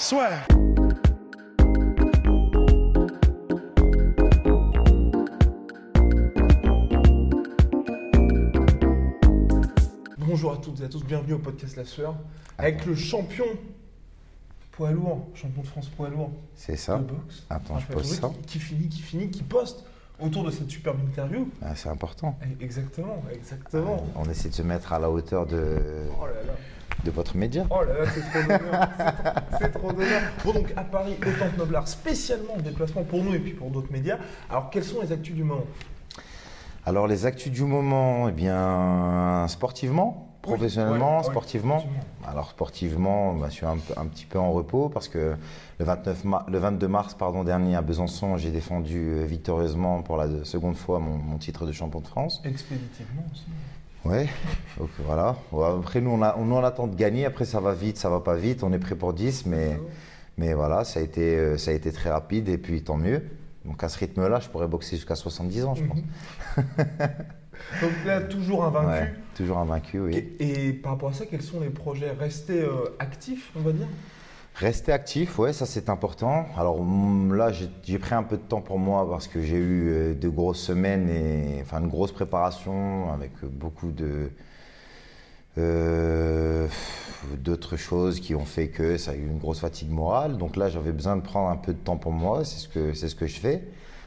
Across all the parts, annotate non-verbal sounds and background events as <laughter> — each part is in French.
Soit. Bonjour à toutes et à tous, bienvenue au podcast La Sueur, avec le champion poids lourd, champion de France poids lourd C'est ça. de boxe. Attends, je pose ça. Qui, qui finit, qui finit, qui poste autour de cette superbe interview. Ah, c'est important. Eh, Exactement, exactement. On essaie de se mettre à la hauteur de, Oh là là. De votre média. Oh là là, c'est trop d'honneur. C'est trop- trop d'honneur. Bon, donc à Paris, au Temple Noblard, spécialement en déplacement pour nous et puis pour d'autres médias. Alors, quelles sont les actus du moment? Alors, les actus du moment, eh bien, sportivement, professionnellement, sportivement. Alors, sportivement, bah, je suis un, petit peu en repos parce que le, 29 ma- le 22 mars pardon, dernier à Besançon, j'ai défendu euh, victorieusement pour la seconde fois mon, mon titre de champion de France. Expéditivement aussi. Ouais, donc voilà. Après, nous on, a, on attend de gagner. Après, ça va vite, ça va pas vite. On est prêt pour 10, mais, mais voilà, ça a, été, euh, ça a été très rapide et puis tant mieux. Donc, à ce rythme-là, je pourrais boxer jusqu'à 70 ans, je pense. <laughs> Donc là, toujours invaincu. Ouais, toujours invaincu, oui. Et, et par rapport à ça, quels sont les projets? Rester euh, actifs, on va dire? Rester actif, ouais, ça c'est important. Alors mm, là, j'ai pris un peu de temps pour moi parce que j'ai eu euh, de grosses semaines et enfin une grosse préparation avec beaucoup de euh, d'autres choses qui ont fait que ça a eu une grosse fatigue morale. Donc là, j'avais besoin de prendre un peu de temps pour moi. C'est ce que c'est ce que je fais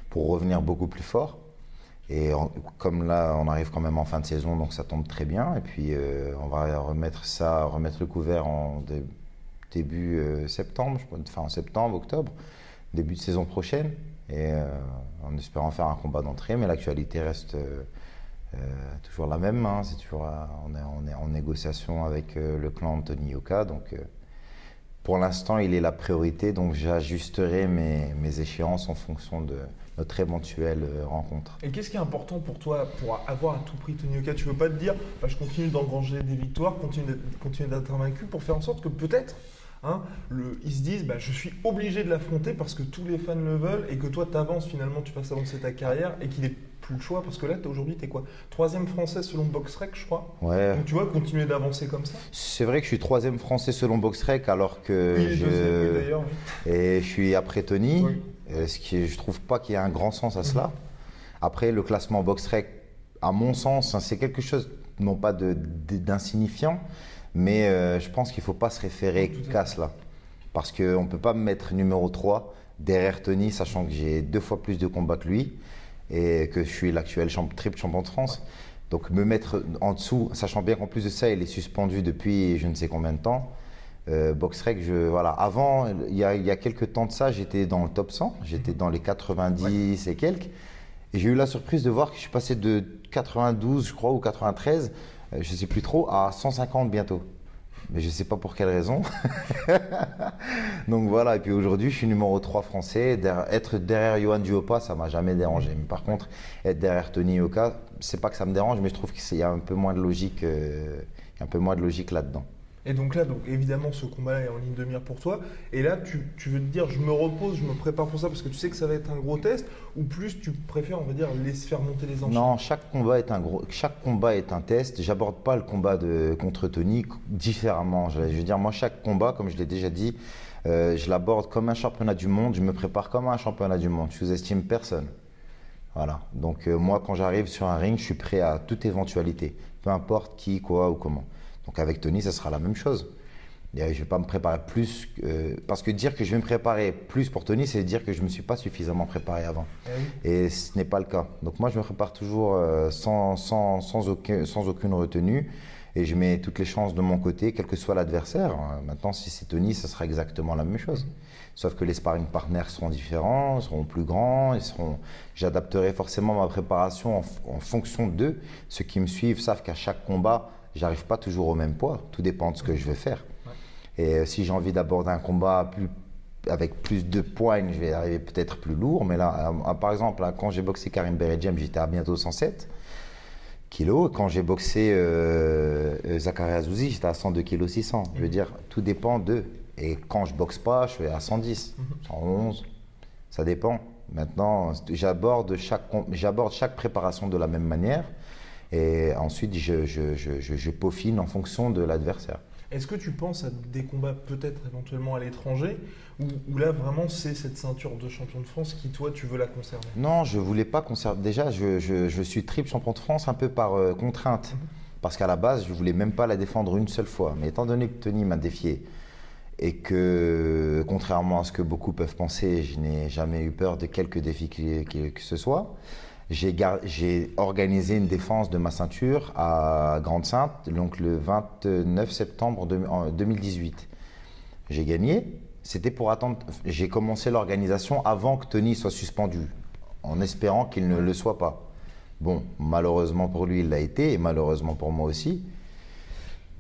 pour revenir beaucoup plus fort. Et comme là, on arrive quand même en fin de saison, donc ça tombe très bien. Et puis euh, on va remettre ça, remettre le couvert en début euh, septembre, enfin en septembre, octobre, début de saison prochaine. Et euh, en espérant faire un combat d'entrée, mais l'actualité reste euh, toujours la même. hein. C'est toujours, on, est, en négociation avec le clan Anthony Yoka, donc. pour l'instant, il est la priorité, donc j'ajusterai mes échéances en fonction de notre éventuelle euh, rencontre. Et qu'est-ce qui est important pour toi pour avoir à tout prix Tony Oka? Tu veux pas te dire, bah, je continue d'engranger des victoires, continue d'être- invaincu pour faire en sorte que peut-être, hein, le, ils se disent, bah, je suis obligé de l'affronter parce que tous les fans le veulent et que toi, tu avances finalement, tu fasses avancer ta carrière et qu'il n'ait plus le choix parce que là, aujourd'hui, tu es quoi? Troisième français selon BoxRec, je crois. Ouais, Donc tu vois, continuer d'avancer comme ça? c'est vrai que je suis troisième français selon BoxRec, alors que Oui, je sais, oui. et je suis après Tony. Oui. Euh, Ce qui je trouve pas qu'il y ait un grand sens à cela. Après, le classement BoxRec, à mon sens, hein, c'est quelque chose non pas d'insignifiant, mais euh, je pense qu'il faut pas se référer qu'à cela, parce qu'on peut pas me mettre numéro 3 derrière Tony, sachant que j'ai deux fois plus de combats que lui et que je suis l'actuel champ- triple champion de France. Donc me mettre en dessous, sachant bien qu'en plus de ça, il est suspendu depuis je ne sais combien de temps. Euh, BoxRec, je, voilà. Avant, il y, a, il y a quelques temps de ça, j'étais dans le top 100, j'étais dans les 90 et quelques. Et j'ai eu la surprise de voir que je suis passé de 92, je crois, ou 93, euh, je ne sais plus trop, à 150 bientôt. Mais je ne sais pas pour quelle raison. <laughs> Donc voilà, et puis aujourd'hui, je suis numéro 3 français. Der- être derrière Johan Duopa, ça m'a jamais dérangé. Mais par contre, être derrière Tony Yoka, c'est pas que ça me dérange, mais je trouve qu'il y a un peu moins de logique, euh, il y a un peu moins de logique là-dedans. Et donc là, donc évidemment, ce combat-là est en ligne de mire pour toi. Et là, tu, veux te dire, je me repose, je me prépare pour ça parce que tu sais que ça va être un gros test, ou plus tu préfères, on va dire, laisser faire monter les enchaînements? Non, chaque combat est un gros, chaque combat est un test. J'aborde pas le combat de contre Tony différemment. Je, je veux dire, moi, chaque combat, comme je l'ai déjà dit, euh, je l'aborde comme un championnat du monde. Je me prépare comme un championnat du monde. Je sous-estime personne. Voilà. Donc euh, moi, quand j'arrive sur un ring, je suis prêt à toute éventualité, peu importe qui, quoi ou comment. Donc avec Tony, ça sera la même chose. Et, je vais pas me préparer plus, euh, parce que dire que je vais me préparer plus pour Tony, c'est dire que je me suis pas suffisamment préparé avant. Eh oui. Et ce n'est pas le cas. Donc moi, je me prépare toujours euh, sans, sans, sans, aucun- sans aucune retenue. Et je mets toutes les chances de mon côté, quel que soit l'adversaire. Euh, Maintenant, si c'est Tony, ce sera exactement la même chose. Sauf que les sparring partners seront différents, seront plus grands, ils seront. J'adapterai forcément ma préparation en fonction d'eux. Ceux qui me suivent savent qu'à chaque combat, j'arrive pas toujours au même poids. Tout dépend de ce que je vais faire. Et si j'ai envie d'aborder un combat plus, avec plus de poignes, je vais arriver peut-être plus lourd. Mais là, par exemple, quand j'ai boxé Karim Beredjem, j'étais à bientôt 107 kilos. Quand j'ai boxé euh, Zakaria Azouzi, j'étais à 102 kg 600. Je veux mhm. dire, tout dépend d'eux. Et quand je boxe pas, je suis à 110, 111. Mhm. Ça dépend. Maintenant, j'aborde chaque, j'aborde chaque préparation de la même manière. Et ensuite, je, je, je, je peaufine en fonction de l'adversaire. Est-ce que tu penses à des combats peut-être éventuellement à l'étranger ou, là vraiment c'est cette ceinture de champion de France qui toi tu veux la conserver? Non, je voulais pas conserver. Déjà, je, je, suis triple champion de France un peu par euh, contrainte. Mhm. Parce qu'à la base, je voulais même pas la défendre une seule fois. Mais étant donné que Tony m'a défié et que, contrairement à ce que beaucoup peuvent penser, je n'ai jamais eu peur de quelque défi que ce soit, j'ai organisé une défense de ma ceinture à Grande-Sainte, donc le 29 septembre 2018. J'ai gagné. C'était pour attendre. J'ai commencé l'organisation avant que Tony soit suspendu, en espérant qu'il ne le soit pas. Bon, malheureusement pour lui, il l'a été, et malheureusement pour moi aussi.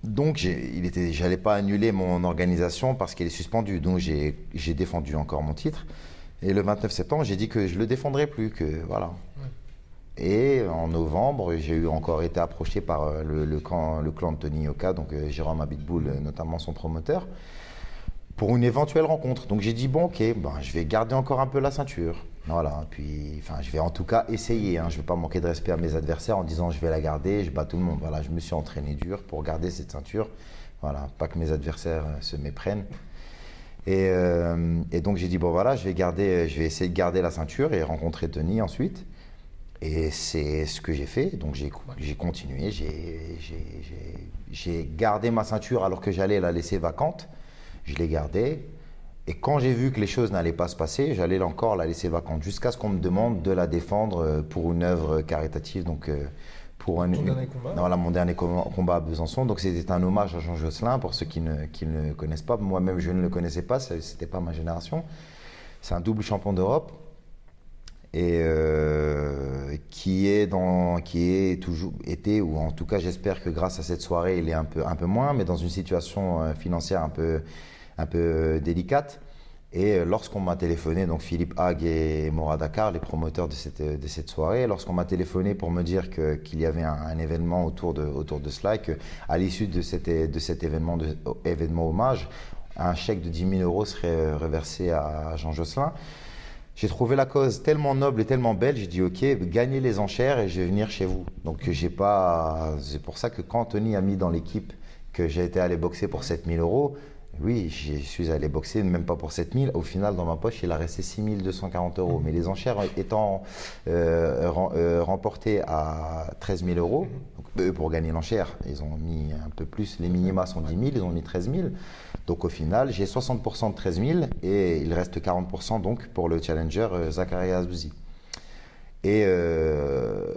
Donc, je n'allais pas annuler mon organisation parce qu'il est suspendu. Donc, j'ai défendu encore mon titre. Et le 29 septembre, j'ai dit que je le défendrai plus, que voilà. Et en novembre, j'ai eu encore été approché par euh, le, clan, de Tony Yoka, donc euh, Jérôme Abitboul, euh, notamment son promoteur, pour une éventuelle rencontre. Donc j'ai dit, bon, ok, ben, je vais garder encore un peu la ceinture. Voilà, puis enfin, je vais en tout cas essayer. Hein. Je ne vais pas manquer de respect à mes adversaires en disant je vais la garder, je bats tout le monde. Voilà, je me suis entraîné dur pour garder cette ceinture. Voilà, pas que mes adversaires se méprennent. Et, et donc j'ai dit bon voilà, je vais garder, je vais essayer de garder la ceinture et rencontrer Tony ensuite. Et c'est ce que j'ai fait. Donc j'ai continué, j'ai gardé ma ceinture alors que j'allais la laisser vacante. Je l'ai gardée. Et quand j'ai vu que les choses n'allaient pas se passer, j'allais encore la laisser vacante jusqu'à ce qu'on me demande de la défendre euh, pour une œuvre caritative. Donc euh, pour un, dernier combat voilà, mon dernier combat à Besançon. Donc c'était un hommage à Jean Josselin pour ceux qui ne, qui ne le connaissent pas. Moi-même, je ne le connaissais pas, c'était pas ma génération. C'est un double champion d'Europe et euh, qui est dans qui est toujours été ou en tout cas j'espère que grâce à cette soirée il est un peu un peu moins mais dans une situation euh, financière un peu un peu euh, délicate. Et lorsqu'on m'a téléphoné donc Philippe Hague et Mora Dakar les promoteurs de cette de cette soirée lorsqu'on m'a téléphoné pour me dire qu'il y avait un, événement autour de autour de cela et que à l'issue de de cet événement événement hommage un chèque de 10 000 euros serait reversé à Jean Josselin j'ai trouvé la cause tellement noble et tellement belle, j'ai dit ok, gagnez les enchères et je vais venir chez vous. Donc j'ai pas, c'est pour ça que quand Tony a mis dans l'équipe que j'ai été allé boxer pour 7000 euros, oui, je suis allé boxer, même pas pour 7000. Au final, dans ma poche, il a resté 6240 euros. Mais les enchères étant euh, euh, remportées à 13 000 euros, donc eux, pour gagner l'enchère, ils ont mis un peu plus. Les minima sont 10 000, ils ont mis 13 000. Donc au final, j'ai 60% de 13 000 et il reste 40% donc pour le challenger euh, Zakaria Azouzi. Et, euh,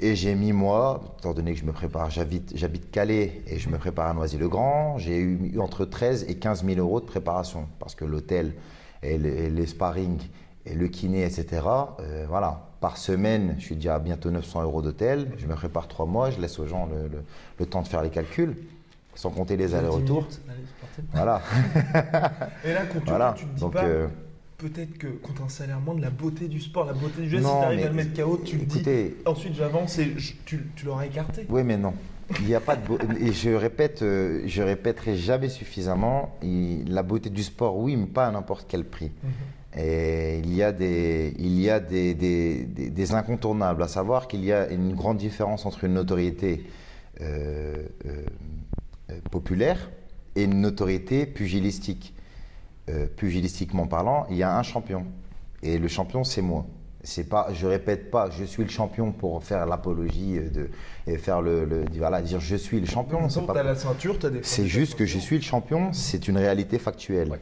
et j'ai mis moi, étant donné que je me prépare, j'habite Calais et je me prépare à Noisy-le-Grand, j'ai eu entre 13 et 15 000 euros de préparation parce que l'hôtel et, les sparring et le kiné, etc. Euh, voilà, par semaine, je suis déjà à bientôt 900 euros d'hôtel. Je me prépare trois mois, je laisse aux gens le temps de faire les calculs sans compter les allers-retours. Voilà. Et là, quand tu, te dis pas, euh, peut-être que contre un salaire moins de la beauté du sport, la beauté du geste, si tu arrives à le mettre KO, tu écoutez, dis, ensuite j'avance et tu, l'auras écarté. Oui, mais non. Il n'y a pas de et je répète, euh, je répéterai jamais suffisamment. la beauté du sport, oui, mais pas à n'importe quel prix. Mhm. Et il y a des, il y a des, des, des, incontournables, à savoir qu'il y a une grande différence entre une notoriété euh, euh, populaire et une notoriété pugilistique. Euh, pugilistiquement parlant, il y a un champion. Et le champion, c'est moi. C'est pas, je répète pas, je suis le champion pour faire l'apologie de et faire le, voilà, dire je suis le champion. C'est pas. la ceinture, C'est juste que je suis le champion. C'est une réalité factuelle.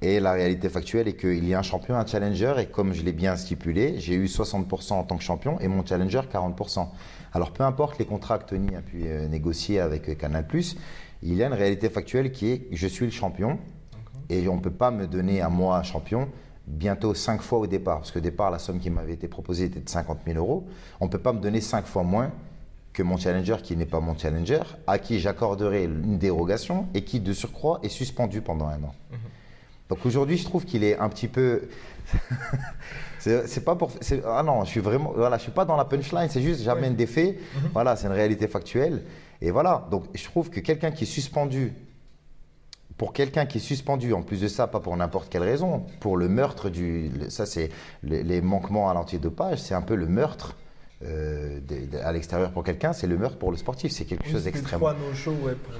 Et la réalité factuelle est qu'il y a un champion, un challenger, et comme je l'ai bien stipulé, j'ai eu 60% en tant que champion et mon challenger 40%. Alors peu importe les contrats que Tony a pu euh, négocier avec Canal+, il y a une réalité factuelle qui est je suis le champion et on ne peut pas me donner à moi champion bientôt cinq fois au départ, parce que au départ, la somme qui m'avait été proposée était de 50 000 euros. On ne peut pas me donner cinq fois moins que mon challenger qui n'est pas mon challenger, à qui j'accorderai une dérogation et qui de surcroît est suspendu pendant un an. Mhm. Donc aujourd'hui, je trouve qu'il est un petit peu. <laughs> c'est pas pour. Ah non, je suis vraiment. Voilà, je suis pas dans la punchline. C'est juste, j'amène des faits. Mhm. Voilà, c'est une réalité factuelle. Et voilà. Donc, je trouve que quelqu'un qui est suspendu. Pour quelqu'un qui est suspendu, en plus de ça, pas pour n'importe quelle raison, pour le meurtre du. Ça, c'est les, manquements à l'antidopage, c'est un peu le meurtre. Euh, à l'extérieur pour quelqu'un, c'est le meurtre pour le sportif. C'est quelque chose d'extrêmement.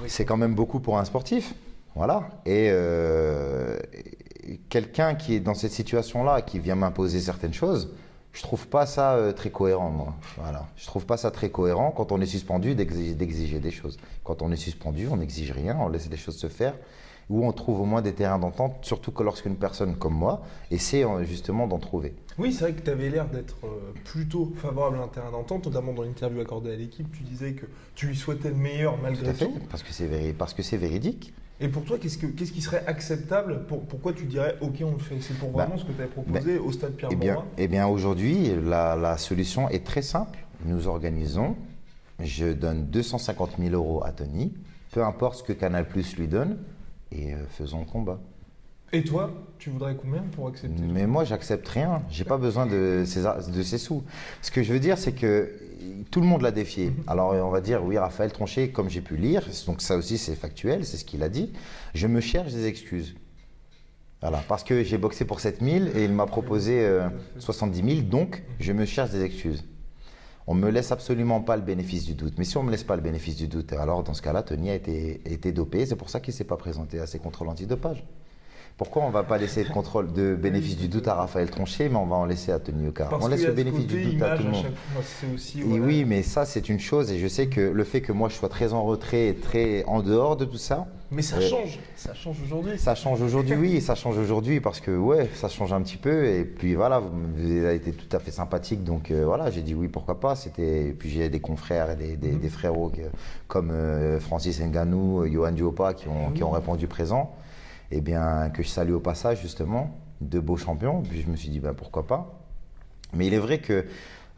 c'est quand même beaucoup pour un sportif. Voilà. Et, euh, quelqu'un qui est dans cette situation-là, qui vient m'imposer certaines choses, je trouve pas ça euh, très cohérent, moi. Voilà. Je trouve pas ça très cohérent quand on est suspendu d'exiger des choses. Quand on est suspendu, on n'exige rien, on laisse les choses se faire, ou on trouve au moins des terrains d'entente, surtout que lorsqu'une personne comme moi essaie euh, justement d'en trouver. Oui, c'est vrai que tu avais l'air d'être plutôt favorable à un terrain d'entente, notamment dans l'interview accordée à l'équipe, tu disais que tu lui souhaitais le meilleur malgré tout. À fait, parce que c'est parce que c'est véridique. Et pour toi, qu'est-ce, qui serait acceptable Pourquoi tu dirais OK, on le fait? C'est pour vraiment bah, ce que tu avais proposé bah, au stade Pierre Eh bien, eh bien aujourd'hui, la, solution est très simple. Nous organisons, je donne 250 000 euros à Tony, peu importe ce que Canal Plus lui donne, et euh, faisons le combat. Et toi, tu voudrais combien pour accepter Mais moi, j'accepte rien. J'ai pas besoin de ces, de ces sous. Ce que je veux dire, c'est que tout le monde l'a défié. Mhm. Alors on va dire, oui, Raphaël Tronchet, comme j'ai pu lire, donc ça aussi c'est factuel, c'est ce qu'il a dit, je me cherche des excuses. Voilà, parce que j'ai boxé pour 7000 et il m'a proposé 70 euh, 000, donc je me cherche des excuses. On ne me laisse absolument pas le bénéfice du doute. Mais si on ne me laisse pas le bénéfice du doute, alors dans ce cas-là, Tony a été, dopé. C'est pour ça qu'il s'est pas présenté à ses contrôles antidopage. Pourquoi on ne va pas laisser le contrôle de bénéfice du doute à Raphaël Tronchet, mais on va en laisser à Tony Oka On laisse le bénéfice du doute à tout le monde. et oui, mais ça, c'est une chose. Et je sais que le fait que moi, je sois très en retrait et très en dehors de tout ça. Mais ça euh, change. Ça change aujourd'hui. Ça change aujourd'hui, oui. Et ça change aujourd'hui parce que, ouais, ça change un petit peu. Et puis voilà, vous avez été tout à fait sympathique. Donc euh, voilà, j'ai dit oui, pourquoi pas. C'était. Puis j'ai des confrères et des, des, mm-hmm. frérots comme euh, Francis Nganou, Johan Diopa qui ont, qui ont répondu présent eh bien, que je salue au passage justement, de beaux champions. Puis je me suis dit, ben, pourquoi pas. Mais il est vrai que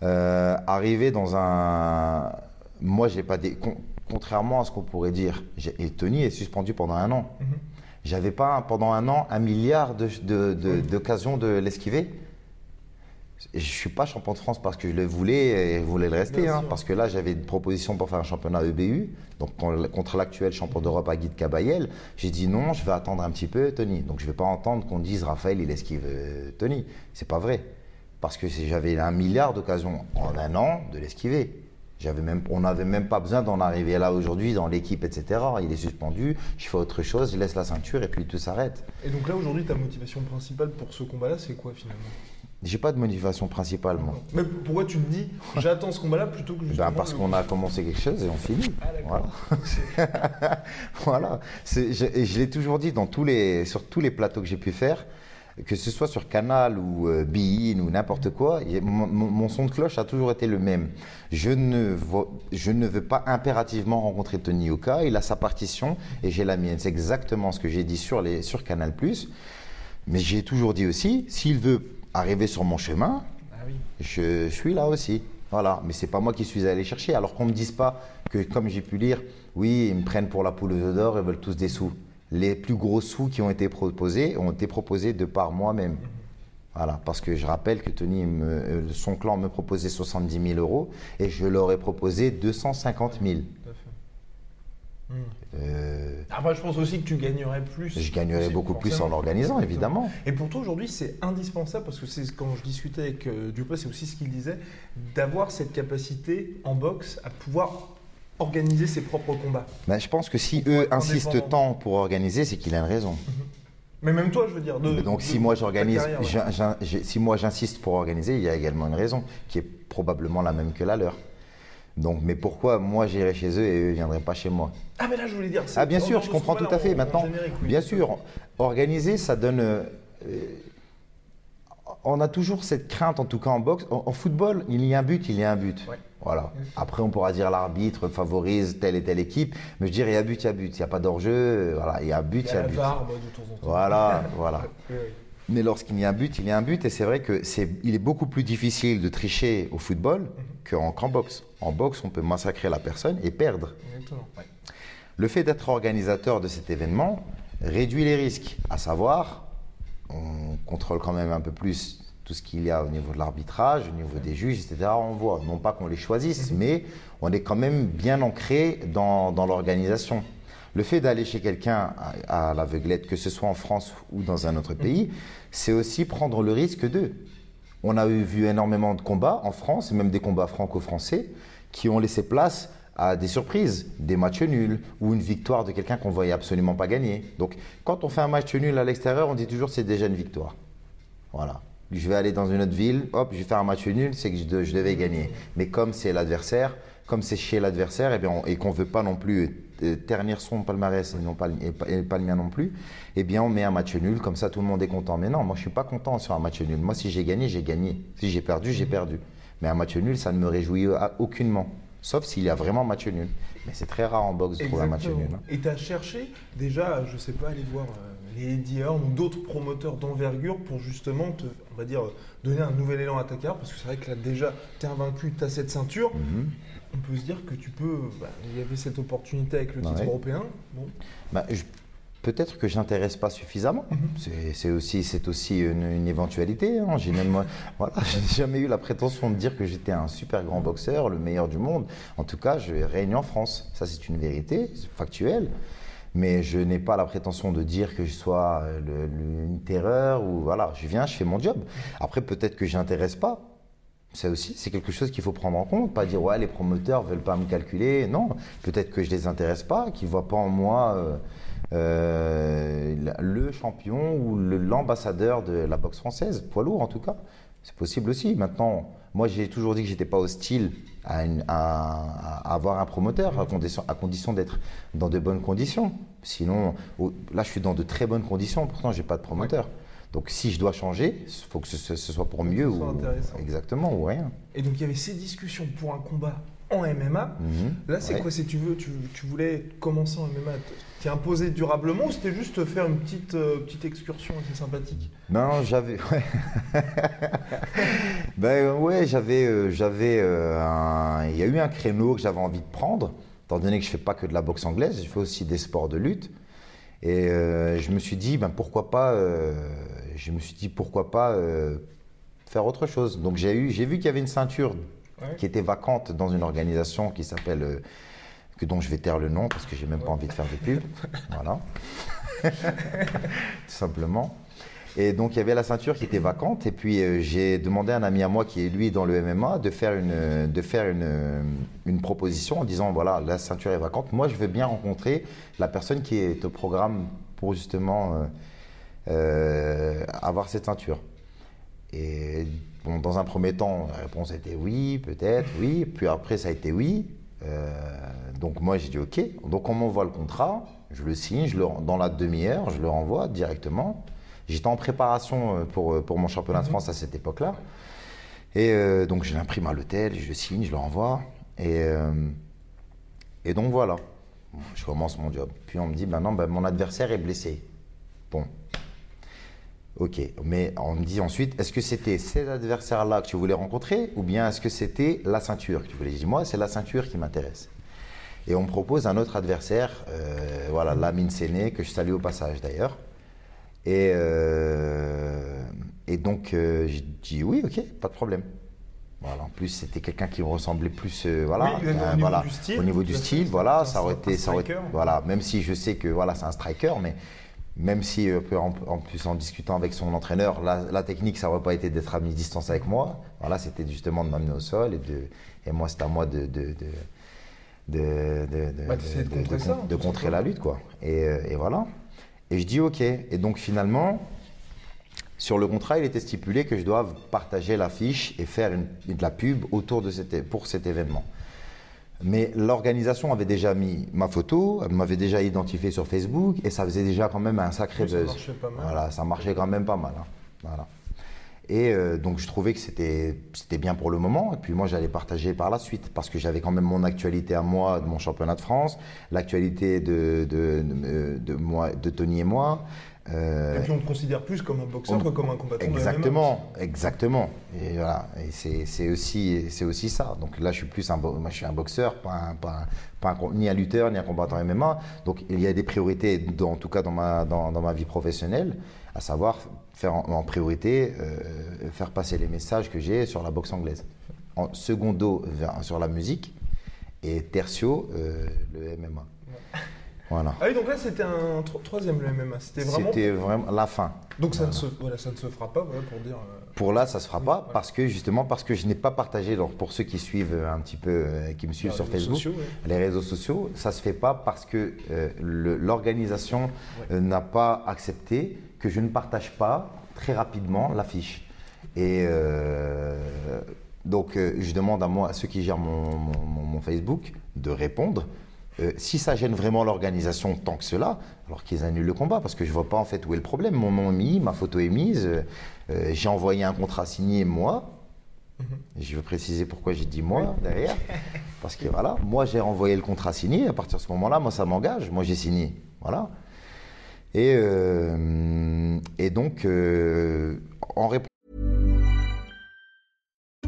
euh, arriver dans un. Moi, j'ai pas des. Contrairement à ce qu'on pourrait dire, et Tony est suspendu pendant un an. Mm-hmm. J'avais pas pendant un an un milliard d'occasions de, de, de l'esquiver. Je ne suis pas champion de France parce que je le voulais et voulais le rester. Hein, parce que là, j'avais une proposition pour faire un championnat EBU, donc contre l'actuel champion d'Europe à Guide Cabayel. J'ai dit non, je vais attendre un petit peu, Tony. Donc je ne vais pas entendre qu'on dise Raphaël, il esquive euh, Tony. C'est pas vrai. Parce que j'avais un milliard d'occasions en un an de l'esquiver. Même, on n'avait même pas besoin d'en arriver là aujourd'hui dans l'équipe, etc. Il est suspendu, je fais autre chose, je laisse la ceinture et puis tout s'arrête. Et donc là aujourd'hui, ta motivation principale pour ce combat-là, c'est quoi finalement? J'ai pas de motivation principale, moi. Mais pourquoi tu te dis, j'attends ce combat-là plutôt que ben Parce qu'on a commencé quelque chose et on finit. Ah, voilà. <laughs> voilà. Je, je l'ai toujours dit dans tous les, sur tous les plateaux que j'ai pu faire, que ce soit sur Canal ou euh, Bein ou n'importe quoi, mon, son de cloche a toujours été le même. Je ne, je ne veux pas impérativement rencontrer Tony Oka, il a sa partition et j'ai la mienne. C'est exactement ce que j'ai dit sur, les, sur Canal+. Mais j'ai toujours dit aussi, s'il veut arrivé sur mon chemin, ah je suis là aussi. Voilà, mais c'est pas moi qui suis allé chercher. Alors qu'on me dise pas que, comme j'ai pu lire, oui, ils me prennent pour la poule d'or, ils veulent tous des sous. Les plus gros sous qui ont été proposés ont été proposés de par moi-même. Voilà, parce que je rappelle que Tony, euh, son clan me proposait 70 000 euros et je leur ai proposé 250 000. Euh, je pense aussi que tu gagnerais plus. Je gagnerais beaucoup plus en l'organisant, évidemment. Et pour toi, aujourd'hui, c'est indispensable, parce que c'est quand je discutais avec euh, Dupas, c'est aussi ce qu'il disait, d'avoir cette capacité en boxe à pouvoir organiser ses propres combats. Ben, je pense que si eux insistent tant pour organiser, c'est qu'il a une raison. Mhm. Mais même toi, je veux dire. Donc, si, moi j'organise, si moi j'insiste pour organiser, il y a également une raison qui est probablement la même que la leur. Donc, mais pourquoi moi j'irais chez eux et eux ne viendraient pas chez moi? Ah, mais là je voulais dire. Ah, bien sûr, je comprends tout à fait. Maintenant, bien sûr, organiser, ça donne. Euh, on a toujours cette crainte, en tout cas en boxe. En, football, il y a un but, il y a un but. Voilà. Après, on pourra dire l'arbitre favorise telle et telle équipe, mais je dirais il y a but, il y a but. Il n'y a pas d'enjeu, voilà, il y a but, il y a, but. de temps en temps. Voilà, <laughs> voilà. Mais lorsqu'il y a un but, il y a un but. Et c'est vrai que c'est, il est beaucoup plus difficile de tricher au football qu'en, qu'en boxe. En boxe, on peut massacrer la personne et perdre. Exactement. ouais. Le fait d'être organisateur de cet événement réduit les risques, à savoir, on contrôle quand même un peu plus tout ce qu'il y a au niveau de l'arbitrage, au niveau des juges, etc. On voit, non pas qu'on les choisisse, mais on est quand même bien ancré dans, dans l'organisation. Le fait d'aller chez quelqu'un à, l'aveuglette, que ce soit en France ou dans un autre pays, c'est aussi prendre le risque d'eux. On a eu vu énormément de combats en France, même des combats franco-français, qui ont laissé place à des surprises, des matchs nuls ou une victoire de quelqu'un qu'on voyait absolument pas gagner. Donc, quand on fait un match nul à l'extérieur, on dit toujours c'est déjà une victoire. Voilà. Je vais aller dans une autre ville, hop, je vais faire un match nul, c'est que je devais gagner. Mais comme c'est l'adversaire, comme c'est chez l'adversaire, et, bien, on- et qu'on veut pas non plus euh, ternir son palmarès et, non pas, le- et, pas, et pas le mien non plus, eh bien on met un match nul, comme ça tout le monde est content. Mais non, moi je suis pas content sur un match nul. Moi si j'ai gagné, j'ai gagné. Si j'ai perdu, j'ai perdu. Mais un match nul, ça ne me réjouit euh, aucunement. Sauf s'il y a vraiment match nul. Mais c'est très rare en boxe de trouver un match nul. hein. Et tu as cherché déjà, je sais pas, aller voir euh, les Eddie ou d'autres promoteurs d'envergure pour justement te, on va dire, donner un nouvel élan à ta carrière parce que c'est vrai que là déjà, tu es invaincu, tu as cette ceinture. Mhm. On peut se dire que tu peux. bah, il y avait cette opportunité avec le Bah titre ouais. européen. Bon. Bah, je- Peut-être que j'intéresse pas suffisamment. C'est- C'est aussi, c'est aussi une, une éventualité. hein. J'ai même, <laughs> voilà, j'ai jamais eu la prétention de dire que j'étais un super grand boxeur, le meilleur du monde. En tout cas, je règne en France. Ça, c'est une vérité factuelle. Mais je n'ai pas la prétention de dire que je sois euh, le- le- une terreur ou voilà. Je viens, je fais mon job. Après, peut-être que j'intéresse pas. Ça aussi, c'est quelque chose qu'il faut prendre en compte. Pas dire, ouais, les promoteurs veulent pas me calculer. Non, peut-être que je les intéresse pas, qu'ils voient pas en moi euh, euh, le champion ou l'ambassadeur de la boxe française, poids lourd en tout cas. C'est possible aussi. Maintenant, moi, j'ai toujours dit que j'étais pas hostile à, avoir un promoteur, à condition, d'être dans de bonnes conditions. Sinon, là, je suis dans de très bonnes conditions. Pourtant, j'ai pas de promoteur. Donc, si je dois changer, il faut que ce, soit pour mieux soit ou intéressant. exactement ou rien. Et donc il y avait ces discussions pour un combat en MMA. Mhm. Là, c'est Ouais. quoi C'est tu veux, tu, tu voulais commencer en MMA, t'es imposé durablement ou c'était juste faire une petite, euh, petite excursion assez sympathique? Non, j'avais. Ouais. <laughs> ben ouais, j'avais, euh, j'avais euh, un- Il y a eu un créneau que j'avais envie de prendre, étant donné que je fais pas que de la boxe anglaise, je fais aussi des sports de lutte. Et je me suis dit, ben pourquoi pas. Je me suis dit pourquoi pas euh, faire autre chose. Donc j'ai eu, j'ai vu qu'il y avait une ceinture Ouais. qui était vacante dans une organisation qui s'appelle. euh, que dont je vais taire le nom parce que j'ai même pas envie de faire de pub. <laughs> voilà. <laughs> Tout simplement. Et donc il y avait la ceinture qui était vacante et puis euh, j'ai demandé à un ami à moi qui est lui dans le MMA de faire une de faire une, une proposition en disant voilà la ceinture est vacante moi je veux bien rencontrer la personne qui est au programme pour justement euh, avoir cette ceinture. Et bon, dans un premier temps, la réponse a été oui, peut-être, oui. Puis après, ça a été oui. Euh, donc moi, j'ai dit OK. Donc on m'envoie le contrat, je le signe, je le, dans la demi-heure, je le renvoie directement. J'étais en préparation euh, pour, pour mon championnat de France à cette époque-là. Et euh, donc je l'imprime à l'hôtel, je le signe, je le renvoie. Et, euh, et donc voilà, je commence mon job. Puis on me dit, maintenant, ben, mon adversaire est blessé. Bon, Ok, mais on me dit ensuite, est-ce que c'était cet adversaire-là que tu voulais rencontrer ou bien est-ce que c'était la ceinture que tu voulais? Je dis, moi, c'est la ceinture qui m'intéresse. Et on me propose un autre adversaire, euh, voilà, Lamine Séné, que je salue au passage d'ailleurs. Et, euh, et donc, euh, j'ai dit, oui, ok, pas de problème. Voilà, en plus, c'était quelqu'un qui me ressemblait plus, euh, voilà, Oui, au euh, niveau voilà, du style, au niveau du style, voilà, ça aurait été, ça aurait, striker. voilà, même si je sais que voilà, c'est un striker, mais même si euh, en, plus en discutant avec son entraîneur, la, la technique, ça n'aurait pas été d'être à mi-distance avec moi. Voilà, c'était justement de m'amener au sol et de, et moi, c'est à moi de, de, de, de, Bah, contrer ça, la lutte, quoi. Et, euh, et voilà. Et je dis ok. Et donc finalement, sur le contrat, il était stipulé que je doive partager l'affiche et faire une, de la pub autour de cet, pour cet événement. Mais l'organisation avait déjà mis ma photo, elle m'avait déjà identifié sur Facebook et ça faisait déjà quand même un sacré Oui, ça buzz. marchait pas mal. Voilà, ça marchait quand même pas mal. hein. Voilà. Et euh, donc je trouvais que c'était c'était bien pour le moment. Et puis moi j'allais partager par la suite parce que j'avais quand même mon actualité à moi de mon championnat de France, l'actualité de de, de, de moi de Tony et moi, Euh, Et puis on te considère plus comme un boxeur on- que comme un combattant de MMA. Exactement, exactement. Et voilà, et c'est aussi, c'est aussi ça. Donc là, je suis plus un, bo- moi, je suis un boxeur, pas, un- pas, un- pas ni un lutteur, ni un combattant MMA. Donc il y a des priorités, dans, en tout cas dans ma, dans, dans ma vie professionnelle, à savoir faire en, en priorité, euh, faire passer les messages que j'ai sur la boxe anglaise. En secondo, sur la musique, et tertio, euh, le MMA. Voilà. Ah oui, donc là c'était un tro- troisième le MMA. C'était vraiment. C'était vraiment la fin. Donc ça, ne se, voilà, ça ne se fera pas, voilà, pour dire. euh, Pour là, ça se fera Oui, pas ouais. parce que justement parce que je n'ai pas partagé. Donc pour ceux qui suivent un petit peu, euh, qui me suivent les sur réseaux Facebook, sociaux, ouais. les réseaux sociaux, ça se fait pas parce que euh, l'organisation Ouais. n'a pas accepté que je ne partage pas très rapidement l'affiche. Et donc je demande à moi, à ceux qui gèrent mon, mon- mon- mon Facebook, de répondre. Euh, si ça gêne vraiment l'organisation tant que cela, alors qu'ils annulent le combat, parce que je vois pas en fait où est le problème. Mon nom est mis, ma photo est mise, euh, euh, j'ai envoyé un contrat signé moi. Et Je veux préciser pourquoi j'ai dit moi derrière, <laughs> parce que voilà, moi j'ai renvoyé le contrat signé. À partir de ce moment-là, moi ça m'engage, moi j'ai signé, voilà. Et, euh, et donc en réponse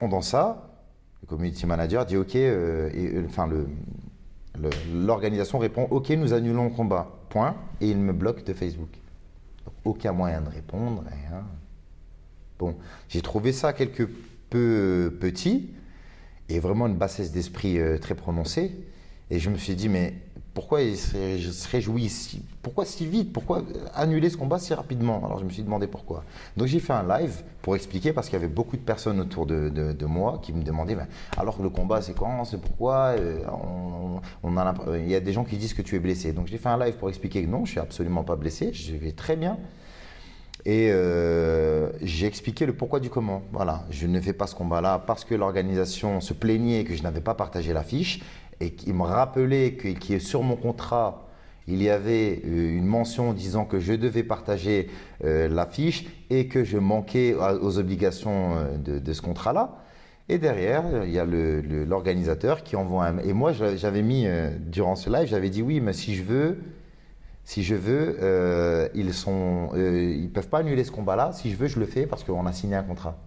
dans ça, le community manager dit OK, euh, et, euh, enfin l'organisation répond OK, nous annulons le combat, point, et il me bloque de Facebook. Aucun moyen de répondre, rien. Bon, j'ai trouvé ça quelque peu petit et vraiment une bassesse d'esprit euh, très prononcée. Et je me suis dit, mais pourquoi il se, ré- se réjouit si, pourquoi si vite Pourquoi annuler ce combat si rapidement? Alors je me suis demandé pourquoi. Donc j'ai fait un live pour expliquer parce qu'il y avait beaucoup de personnes autour de, de- moi qui me demandaient, ben, alors le combat c'est quand? C'est pourquoi? Euh, on, a l'imp- Il y a des gens qui disent que tu es blessé. Donc j'ai fait un live pour expliquer que non, je suis absolument pas blessé, je vais très bien. Et euh, j'ai expliqué le pourquoi du comment. Voilà, je ne fais pas ce combat-là parce que l'organisation se plaignait que je n'avais pas partagé l'affiche et qu'il me rappelait que, qu'il y a sur mon contrat, il y avait euh, une mention disant que je devais partager euh, l'affiche et que je manquais à- aux obligations euh, de, ce contrat-là. Et derrière, il y a l'organisateur qui envoie un... Et moi, j'avais mis, euh, durant ce live, j'avais dit oui, mais si je veux, si je veux, euh, ils euh, ils peuvent pas annuler ce combat-là. Si je veux, je le fais parce qu'on a signé un contrat.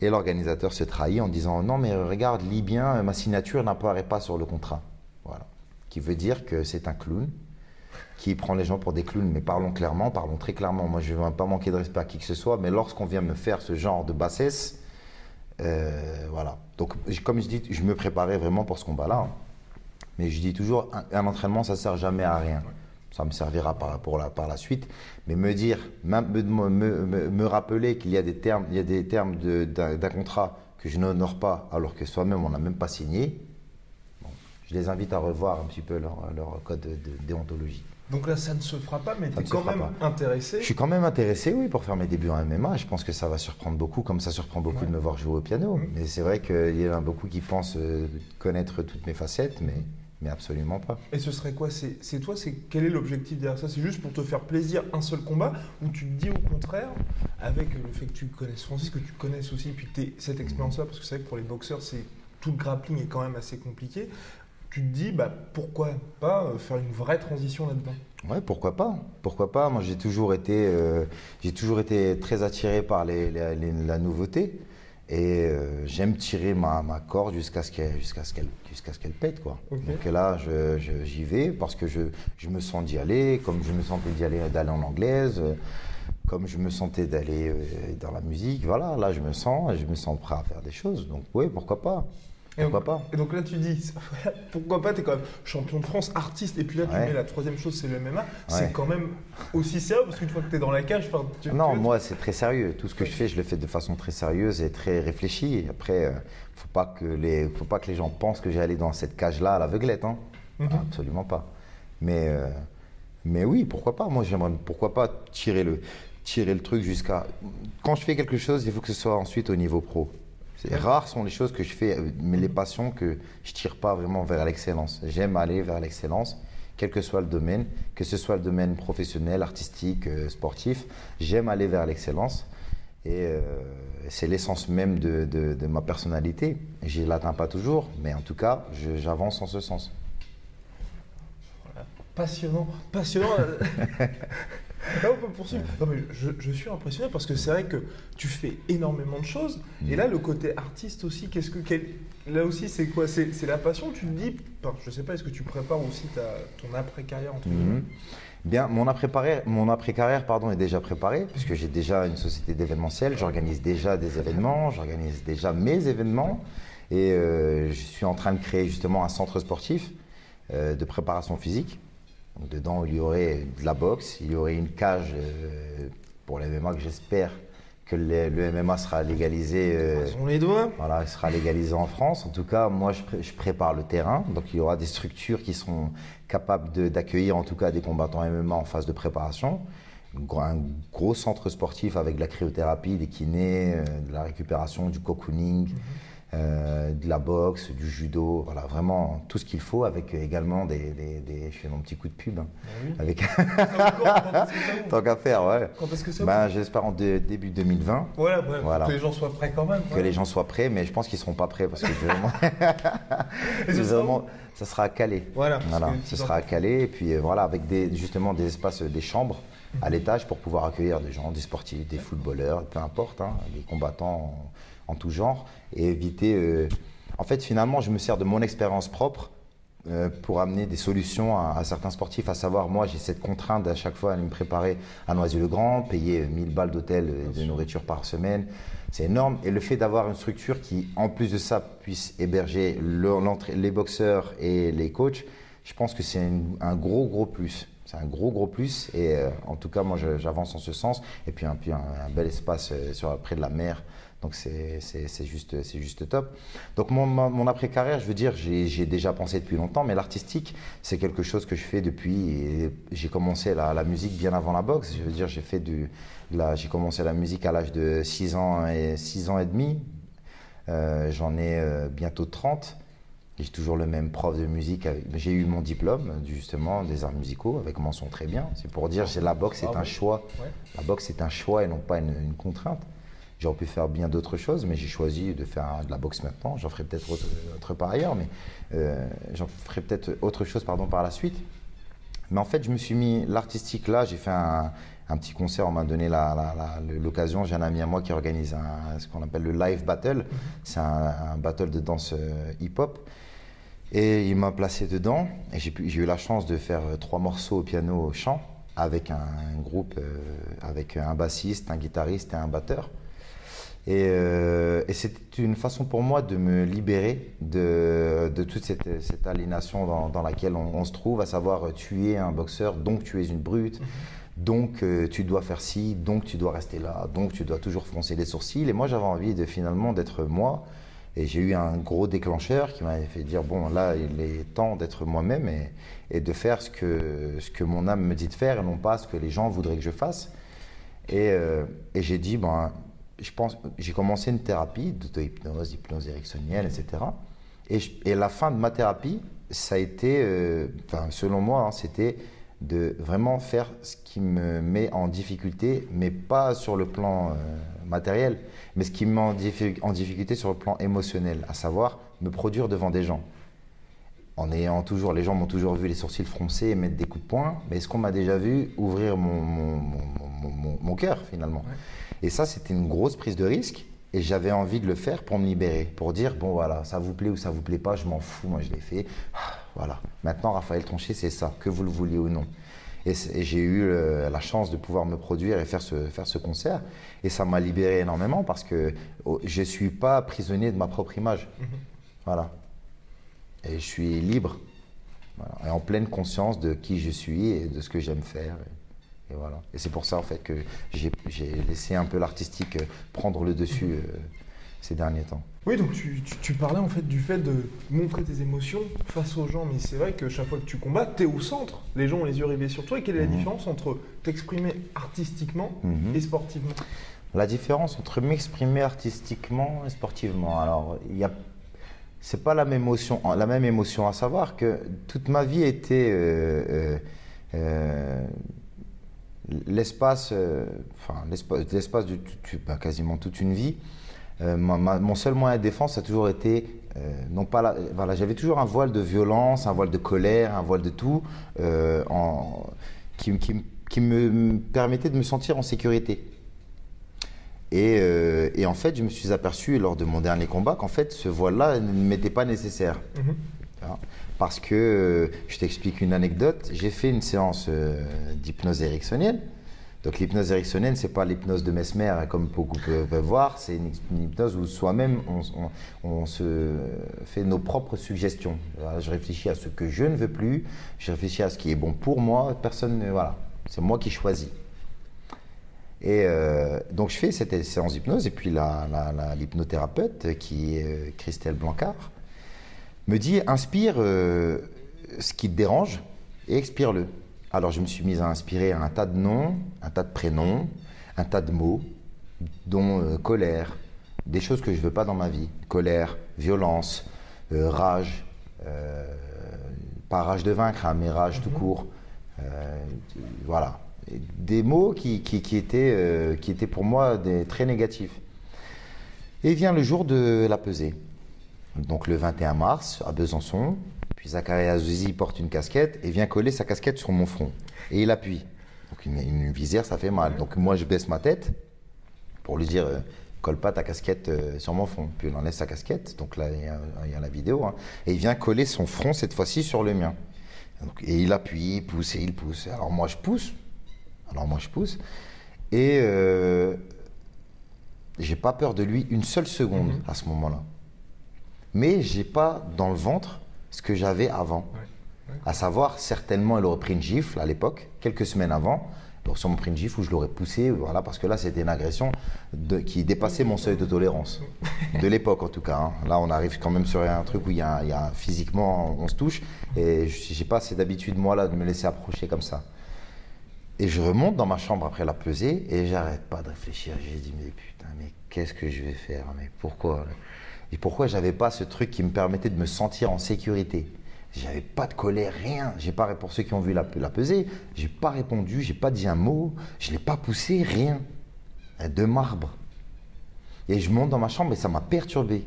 Et l'organisateur se trahit en disant non mais regarde, lis bien, ma signature n'apparaît pas sur le contrat. Voilà, qui veut dire que c'est un clown qui prend les gens pour des clowns. Mais parlons clairement, parlons très clairement. Moi, je ne veux pas manquer de respect à qui que ce soit, mais lorsqu'on vient me faire ce genre de bassesse, euh, voilà. Donc, comme je dis, je me préparais vraiment pour ce combat-là. hein. Mais je dis toujours, un, entraînement, ça sert jamais à rien. Ça me servira par, pour la, par la suite. Mais me dire, me, me- rappeler qu'il y a des termes, il y a des termes d'un contrat que je n'honore pas, alors que soi-même, on n'a même pas signé. Bon, je les invite à revoir un petit peu leur, leur code de, de déontologie. Donc là, ça ne se fera pas, mais tu es quand même pas. intéressé. Je suis quand même intéressé, oui, pour faire mes débuts en MMA. Je pense que ça va surprendre beaucoup, comme ça surprend beaucoup de me voir jouer au piano. Mhm. Mais c'est vrai qu'il y en a beaucoup qui pensent euh, connaître toutes mes facettes, mais, mais absolument pas. Et ce serait quoi? C'est toi C'est quel est l'objectif derrière ça? C'est juste pour te faire plaisir un seul combat? Ou tu te dis au contraire, avec le fait que tu connaisses Francis, que tu connaisses aussi, puis que tu cette expérience-là, parce que c'est vrai que pour les boxeurs, c'est tout le grappling est quand même assez compliqué. Tu te dis, bah, pourquoi pas euh, faire une vraie transition là-dedans? Ouais, pourquoi pas? Pourquoi pas? Moi, j'ai toujours été, euh, j'ai toujours été très attiré par les- les- les- la nouveauté et euh, j'aime tirer ma, ma corde jusqu'à ce qu'elle, jusqu'à ce qu'elle, jusqu'à ce qu'elle pète, quoi. Donc là, j'y vais parce que je, je me sens d'y aller, comme je me sentais d'y aller, d'aller en anglaise. euh, Comme je me sentais d'aller euh, dans la musique, voilà, là je me sens, je me sens prêt à faire des choses. Donc oui, pourquoi pas Et Pourquoi donc, pas Et donc là, tu dis, <laughs> pourquoi pas, tu es quand même champion de France, artiste, et puis là, tu Ouais. mets la troisième chose, c'est le MMA. Ouais. C'est quand même aussi sérieux, parce qu'une fois que tu es dans la cage, tu, Non, tu- moi c'est très sérieux. Tout ce que je fais, je le fais de façon très sérieuse et très réfléchie. Après, euh, faut pas que les, faut pas que les gens pensent que j'ai allé dans cette cage-là à l'aveuglette. Hein. Mhm. Absolument pas. Mais euh, Mais oui, pourquoi pas? Moi, j'aimerais, pourquoi pas tirer le, tirer le truc jusqu'à. Quand je fais quelque chose, il faut que ce soit ensuite au niveau pro. Rares sont les choses que je fais, euh, mais les passions que je tire pas vraiment vers l'excellence. J'aime aller vers l'excellence, quel que soit le domaine, que ce soit le domaine professionnel, artistique, euh, sportif. J'aime aller vers l'excellence. Et euh, c'est l'essence même de, de- de ma personnalité. Je ne l'atteins pas toujours, mais en tout cas, j'avance en ce sens. Passionnant, passionnant. <laughs> Là, on poursuivre. Non, mais je, je suis impressionné parce que c'est vrai que tu fais énormément de choses. Et là, le côté artiste aussi, qu'est-ce que. quel- Là aussi, c'est quoi? C'est la passion Tu te dis. enfin, je sais pas, est-ce que tu prépares aussi ta, ton après-carrière Mhm. Bien, mon après-carrière pardon, est déjà préparé, puisque j'ai déjà une société d'événementiel, j'organise déjà des événements, j'organise déjà mes événements, et euh, je suis en train de créer justement un centre sportif euh, de préparation physique. Donc, dedans, il y aurait de la boxe, il y aurait une cage euh, pour le MMA que j'espère que le, le MMA sera légalisé. euh, On les doigts. voilà, il sera légalisé en France. En tout cas, moi, je, pré- je prépare le terrain. Donc, il y aura des structures qui seront capables d'accueillir, en tout cas, des combattants MMA en phase de préparation. Un gros- centre sportif avec de la cryothérapie, des kinés, euh, de la récupération, du cocooning, euh, de la boxe, du judo. Voilà, vraiment tout ce qu'il faut avec également des, des- des- Je fais mon petit coup de pub. hein. Avec ça ouvre <laughs> tant qu'à faire, ouais. Quand est-ce que ça Ben, J'espère en dé- début 2020. Voilà, Voilà. que les gens soient prêts quand même. Que les gens soient prêts, mais je pense qu'ils ne seront pas prêts parce que vraiment, <laughs> ce ça sera à Calais. Voilà, Voilà, ce sera à Calais et puis euh, voilà avec des, justement des espaces, euh, des chambres à l'étage pour pouvoir accueillir des gens, des sportifs, des footballeurs, peu importe, hein, des combattants en, tout genre et éviter. euh, en fait, finalement, je me sers de mon expérience propre euh, pour amener des solutions à, à certains sportifs. À savoir, moi, j'ai cette contrainte à chaque fois à me préparer à Noisy-le-Grand, payer 1000 balles d'hôtel et de nourriture par semaine. C'est énorme. Et le fait d'avoir une structure qui, en plus de ça, puisse héberger le- les boxeurs et les coachs, je pense que c'est un gros, gros plus. C'est un gros, gros plus. Et euh, en tout cas, moi, j'avance en ce sens. Et puis, un, puis un, un bel espace euh, sur, près de la mer. Donc, c'est c'est- c'est juste, c'est juste top. Donc, mon, après-carrière, je veux dire, j'ai déjà pensé depuis longtemps. Mais l'artistique, c'est quelque chose que je fais depuis. J'ai commencé la, la musique bien avant la boxe. Je veux dire, j'ai fait du. J'ai commencé la musique à l'âge de 6 ans et, 6 ans et demi. Euh, J'en ai euh, bientôt 30. J'ai toujours le même prof de musique. J'ai eu mon diplôme, justement, des arts musicaux, avec mention très bien. C'est pour dire que la boxe est Bravo. un choix. La boxe est un choix et non pas une, une contrainte. J'aurais pu faire bien d'autres choses, mais j'ai choisi de faire de la boxe maintenant. J'en ferai peut-être autre, autre par ailleurs, mais euh, j'en ferai peut-être autre chose pardon, par la suite. Mais en fait, je me suis mis l'artistique là. J'ai fait un, petit concert. On m'a donné l'occasion. J'ai un ami à moi qui organise ce qu'on appelle le live battle. C'est un, battle de danse euh, hip-hop. Et il m'a placé dedans. Et j'ai eu la chance de faire euh, trois morceaux au piano au chant avec un, groupe, avec un bassiste, un guitariste et un batteur. Et, euh, et c'était une façon pour moi de me libérer de, de toute cette, cette aliénation dans, dans laquelle on, on se trouve, à savoir euh, tu es un boxeur, donc tu es une brute, donc euh, tu dois faire ci, donc tu dois rester là, donc tu dois toujours foncer les sourcils. Et moi j'avais envie de finalement d'être moi. Et j'ai eu un gros déclencheur qui m'avait fait dire bon là il est temps d'être moi-même et, et de faire ce que, ce que mon âme me dit de faire et non pas ce que les gens voudraient que je fasse. Et, euh, et j'ai dit, ben, je pense, j'ai commencé une thérapie d'auto-hypnose, hypnose ericksonienne, etc. Et, la fin de ma thérapie, ça a été, euh, enfin, selon moi, hein, c'était de vraiment faire ce qui me met en difficulté, mais pas sur le plan euh, matériel, mais ce qui me met en, diffi- en difficulté sur le plan émotionnel, à savoir me produire devant des gens. En ayant toujours, les gens m'ont toujours vu les sourcils froncés et mettre des coups de poing, mais est-ce qu'on m'a déjà vu ouvrir mon cœur finalement? Et ça, c'était une grosse prise de risque et j'avais envie de le faire pour me libérer, pour dire, bon voilà, ça vous plaît ou ça vous plaît pas, je m'en fous, moi je l'ai fait. Ah, Voilà, maintenant Raphaël Tronchet, c'est ça, que vous le vouliez ou non. Et, j'ai eu euh, la chance de pouvoir me produire et faire ce, faire ce concert. Et ça m'a libéré énormément parce que oh, je ne suis pas prisonnier de ma propre image. Voilà. Et je suis libre. Voilà. Et en pleine conscience de qui je suis et de ce que j'aime faire. Et, voilà. Et c'est pour ça, en fait, que j'ai laissé un peu l'artistique euh, prendre le dessus euh, ces derniers temps. Oui, donc tu, tu- tu parlais en fait du fait de montrer tes émotions face aux gens, mais c'est vrai que chaque fois que tu combats, tu es au centre. Les gens ont les yeux rivés sur toi. Et quelle est la Mhm. différence entre t'exprimer artistiquement Mhm. et sportivement? La différence entre m'exprimer artistiquement et sportivement. Alors, il y a, c'est pas la même émotion, la même émotion. À savoir que toute ma vie était euh, euh, euh, l'espace, euh, enfin l'espace, l'espace de bah, quasiment toute une vie. euh, ma- ma- mon seul moyen de défense a toujours été, euh, non pas, la- voilà, j'avais toujours un voile de violence, un voile de colère, un voile de tout, en- qui, qui- qui me permettait de me sentir en sécurité. Et, et en fait, je me suis aperçu lors de mon dernier combat qu'en fait, ce voile-là ne m'était pas nécessaire. Mhm. Parce que, euh, je t'explique une anecdote, j'ai fait une séance euh, d'hypnose ericksonienne. Donc l'hypnose ericksonienne, c'est pas l'hypnose de Mesmer, comme beaucoup peuvent voir, c'est une, hypnose où soi-même, on, se fait nos propres suggestions. Je réfléchis à ce que je ne veux plus, je réfléchis à ce qui est bon pour moi, personne, ne- voilà, c'est moi qui choisis. Et euh, donc je fais cette séance d'hypnose et puis l'hypnothérapeute, qui est Christelle Blancard, me dit inspire euh, ce qui te dérange et expire-le. Alors je me suis mise à inspirer un tas de noms, un tas de prénoms, un tas de mots, dont euh, colère, des choses que je veux pas dans ma vie. Colère, violence, euh, rage, pas rage de vaincre, hein, mais rage tout court. Euh, voilà. Des mots qui, qui- qui étaient, qui étaient pour moi des, très négatifs. Et vient le jour de la pesée. Donc le 21 mars à Besançon. Puis Zachary Azuzi porte une casquette et vient coller sa casquette sur mon front. Et il appuie. Donc une, une visière, ça fait mal. Donc moi je baisse ma tête pour lui dire euh, colle pas ta casquette euh, sur mon front. Puis il enlève sa casquette. Donc là il y a, il y a la vidéo. hein. Et il vient coller son front cette fois-ci sur le mien. Donc, et il appuie, il pousse et il pousse. Alors moi je pousse. Alors moi je pousse. Et euh, j'ai pas peur de lui une seule seconde à ce moment-là. Mais j'ai pas dans le ventre ce que j'avais avant. À savoir, certainement, il aurait pris une gifle à l'époque, quelques semaines avant. Aurait sûrement pris une gifle où je l'aurais poussé, voilà, parce que là, c'était une agression de- qui dépassait mon seuil de tolérance. De l'époque, en tout cas. hein. Là, on arrive quand même sur un truc où il y a, il y a- physiquement, on se touche. Et je- j'ai pas cette habitude, moi, là, de me laisser approcher comme ça. Et je remonte dans ma chambre après la pesée et j'arrête pas de réfléchir. J'ai dit, mais putain, mais qu'est-ce que je vais faire? Mais pourquoi? Et pourquoi j'avais pas ce truc qui me permettait de me sentir en sécurité? J'avais pas de colère, rien. J'ai pas, pour ceux qui ont vu la, la pesée, j'ai pas répondu, j'ai pas dit un mot, je l'ai pas poussé, rien. De marbre. Et je monte dans ma chambre et ça m'a perturbé.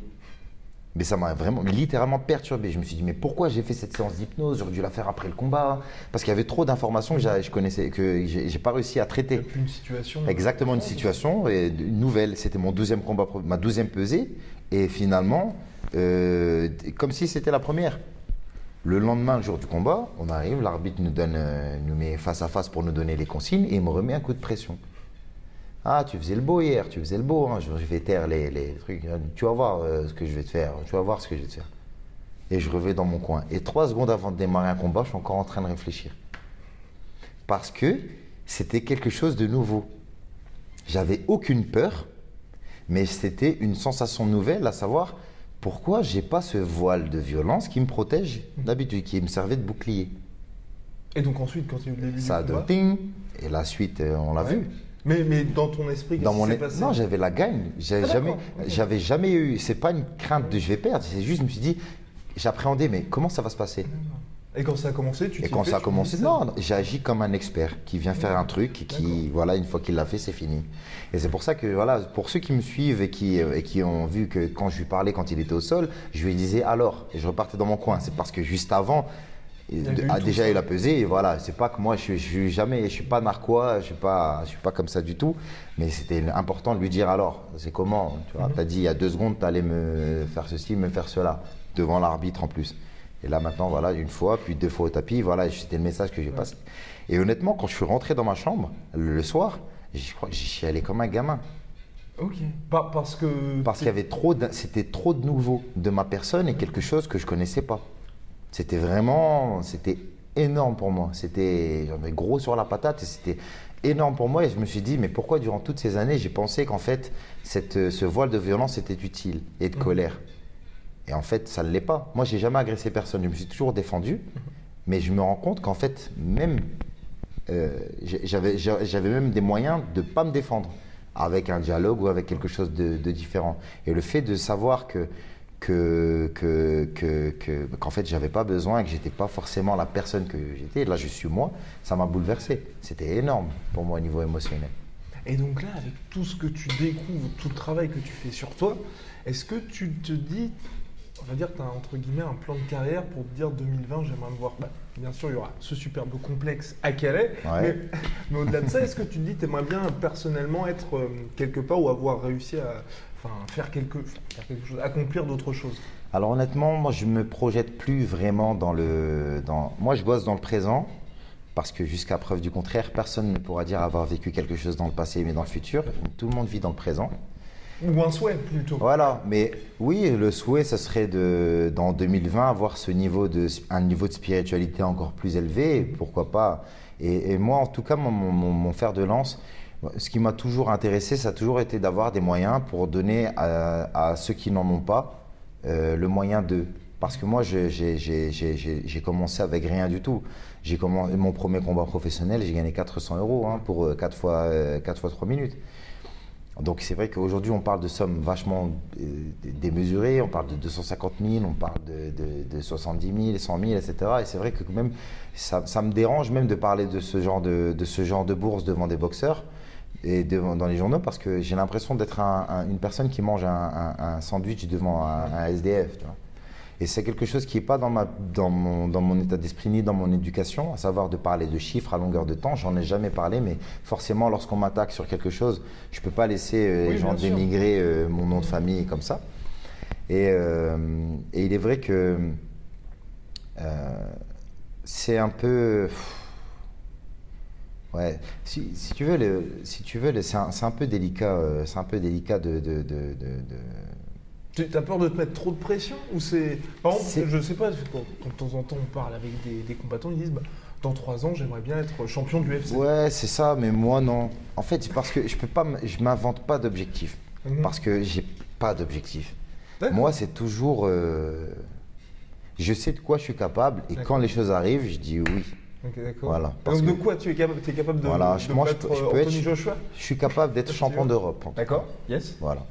Mais ça m'a vraiment, littéralement perturbé. Je me suis dit, mais pourquoi j'ai fait cette séance d'hypnose? J'aurais dû la faire après le combat. Parce qu'il y avait trop d'informations que je connaissais, que j'ai pas réussi à traiter. Une situation. Exactement une situation et nouvelle. C'était mon deuxième combat, ma deuxième pesée. Et finalement, euh, comme si c'était la première. Le lendemain, le jour du combat, on arrive, l'arbitre nous, donne, euh, nous met face à face pour nous donner les consignes et il me remet un coup de pression. Ah, tu faisais le beau hier, tu faisais le beau, hein, je, vais taire les, les trucs. Tu vas voir euh, ce que je vais te faire, tu vas voir ce que je vais te faire. Et je reviens dans mon coin. Et trois secondes avant de démarrer un combat, je suis encore en train de réfléchir. Parce que c'était quelque chose de nouveau. J'avais aucune peur, mais c'était une sensation nouvelle, à savoir pourquoi j'ai pas ce voile de violence qui me protège d'habitude, qui me servait de bouclier. Et donc ensuite, quand il y a eu le début Ça a de et la suite, euh, on l'a Ouais. vu. Mais, mais dans ton esprit, qu'est-ce Dans qui mon passé non, j'avais la gagne. J'avais Ah, jamais, j'avais jamais eu. C'est pas une crainte de je vais perdre. C'est juste, je me suis dit, j'appréhendais, mais comment ça va se passer? Et quand ça a commencé, tu Et quand ça a commencé, non, j'ai agi comme un expert qui vient faire un truc et qui, voilà, une fois qu'il l'a fait, c'est fini. Et c'est pour ça que, voilà, pour ceux qui me suivent et qui, euh, et qui ont vu que quand je lui parlais quand il était au sol, je lui disais alors, et je repartais dans mon coin. C'est parce que juste avant, a déjà eu la pesée et voilà, c'est pas que moi, je, suis- jamais, je suis pas narquois, je suis pas, je suis pas comme ça du tout, mais c'était important de lui dire alors, c'est comment, tu vois, t'as dit il y a deux secondes, t'allais me faire ceci, me faire cela, devant l'arbitre en plus. Et là maintenant, voilà, une fois, puis deux fois au tapis, voilà, c'était le message que j'ai passé. Et honnêtement, quand je suis rentré dans ma chambre le, soir, je crois que j'y suis allé comme un gamin. Ok. Pas parce que. Parce qu'il y avait trop, c'était trop de nouveau de ma personne et quelque chose que je connaissais pas. C'était vraiment, c'était énorme pour moi. C'était, j'avais gros sur la patate et c'était énorme pour moi. Et je me suis dit, mais pourquoi durant toutes ces années, j'ai pensé qu'en fait, cette, ce voile de violence était utile et de colère? Et en fait, ça ne l'est pas. Moi, j'ai jamais agressé personne. Je me suis toujours défendu. Mais je me rends compte qu'en fait, même euh, j'avais j'avais même des moyens de ne pas me défendre avec un dialogue ou avec quelque chose de, de différent. Et le fait de savoir que que que que- que- qu'en fait j'avais pas besoin et que j'étais pas forcément la personne que j'étais. Là je suis moi. Ça m'a bouleversé. C'était énorme pour moi au niveau émotionnel. Et donc là, avec tout ce que tu découvres, tout le travail que tu fais sur toi, est-ce que tu te dis, on va dire tu as entre guillemets un plan de carrière pour te dire 2020, j'aimerais me voir. Bah, bien sûr, il y aura ce superbe complexe à Calais, Ouais. mais, mais au-delà de ça, est-ce que tu te dis, tu aimerais bien personnellement être euh, quelque part ou avoir réussi à enfin, faire, quelque, faire quelque chose, accomplir d'autres choses Alors honnêtement, moi je me projette plus vraiment dans le. Dans... Moi je bosse dans le présent parce que jusqu'à preuve du contraire, personne ne pourra dire avoir vécu quelque chose dans le passé mais dans le futur. Tout le monde vit dans le présent. Ou un souhait plutôt Voilà, mais oui, le souhait, ce serait de, dans 2020, avoir ce niveau de, un niveau de spiritualité encore plus élevé, pourquoi pas. Et, et moi, en tout cas, mon, mon- mon- mon fer de lance, ce qui m'a toujours intéressé, ça a toujours été d'avoir des moyens pour donner à, ceux qui n'en ont pas euh, le moyen d'eux. Parce que moi, j'ai commencé avec rien du tout. J'ai commencé mon premier combat professionnel, j'ai gagné 400 euros hein, pour 4 fois, euh, fois 3 minutes. Donc c'est vrai qu'aujourd'hui on parle de sommes vachement euh, démesurées, on parle de 250 000, on parle de, de, de 70 000, 100 000, etc. Et c'est vrai que même ça, me dérange même de parler de, ce genre de bourse devant des boxeurs et devant, dans les journaux parce que j'ai l'impression d'être un- un- une personne qui mange un, sandwich devant un, SDF. tu vois. Et c'est quelque chose qui n'est pas dans, ma, dans, mon, dans mon état d'esprit ni dans mon éducation, à savoir de parler de chiffres à longueur de temps. J'en ai jamais parlé, mais forcément, lorsqu'on m'attaque sur quelque chose, je ne peux pas laisser euh, Oui, les gens dénigrer euh, mon nom de famille comme ça. Et, euh, et il est vrai que euh, c'est un peu. Ouais, si, si tu veux, le, si tu veux, c'est un, peu délicat. euh, C'est un peu délicat de, de, de, de- de- Tu as peur de te mettre trop de pression ou c'est par exemple je sais pas quand, de temps en temps on parle avec des, des combattants ils disent bah, dans trois ans j'aimerais bien être champion du UFC Ouais, c'est ça, mais moi non. En fait, c'est parce que je peux pas, je m'invente pas d'objectif, Mhm. parce que j'ai pas d'objectif. Moi, c'est toujours, euh, je sais de quoi je suis capable, et quand les choses arrivent, je dis oui. Voilà, parce donc de quoi tu es capable tu es capable de, Voilà, de je- moi, je battre je euh, peux être- Joshua? Je suis capable d'être champion d'Europe. D'accord Yes Voilà.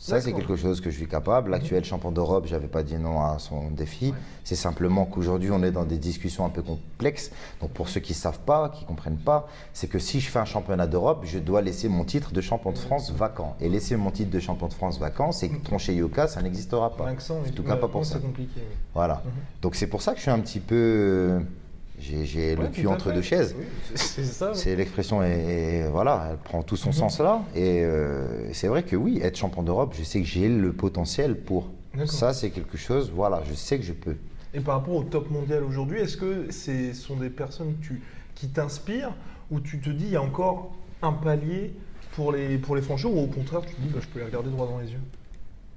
Ça, c'est quelque chose que je suis capable. L'actuel champion d'Europe, j'avais pas dit non à son défi. C'est simplement qu'aujourd'hui, on est dans des discussions un peu complexes. Donc, pour ceux qui savent pas, qui comprennent pas, c'est que si je fais un championnat d'Europe, je dois laisser mon titre de champion de France vacant. Et laisser mon titre de champion de France vacant, c'est que troncher Yoka, ça n'existera pas. L'accent En tout cas, pas pour ça. c'est compliqué oui. Voilà. Donc, c'est pour ça que je suis un petit peu. J'ai le cul entre deux chaises. Oui, c'est- <laughs> l'expression est- voilà, elle prend tout Mhm. son sens là. Et euh, c'est vrai que oui, être champion d'Europe, je sais que j'ai le potentiel pour. Ça, c'est quelque chose, voilà, je sais que je peux. Et par rapport au top mondial aujourd'hui, est-ce que ce sont des personnes tu- qui t'inspirent ou tu te dis il y a encore un palier pour les, pour les franchir ou au contraire tu te dis bah, je peux les regarder droit dans les yeux?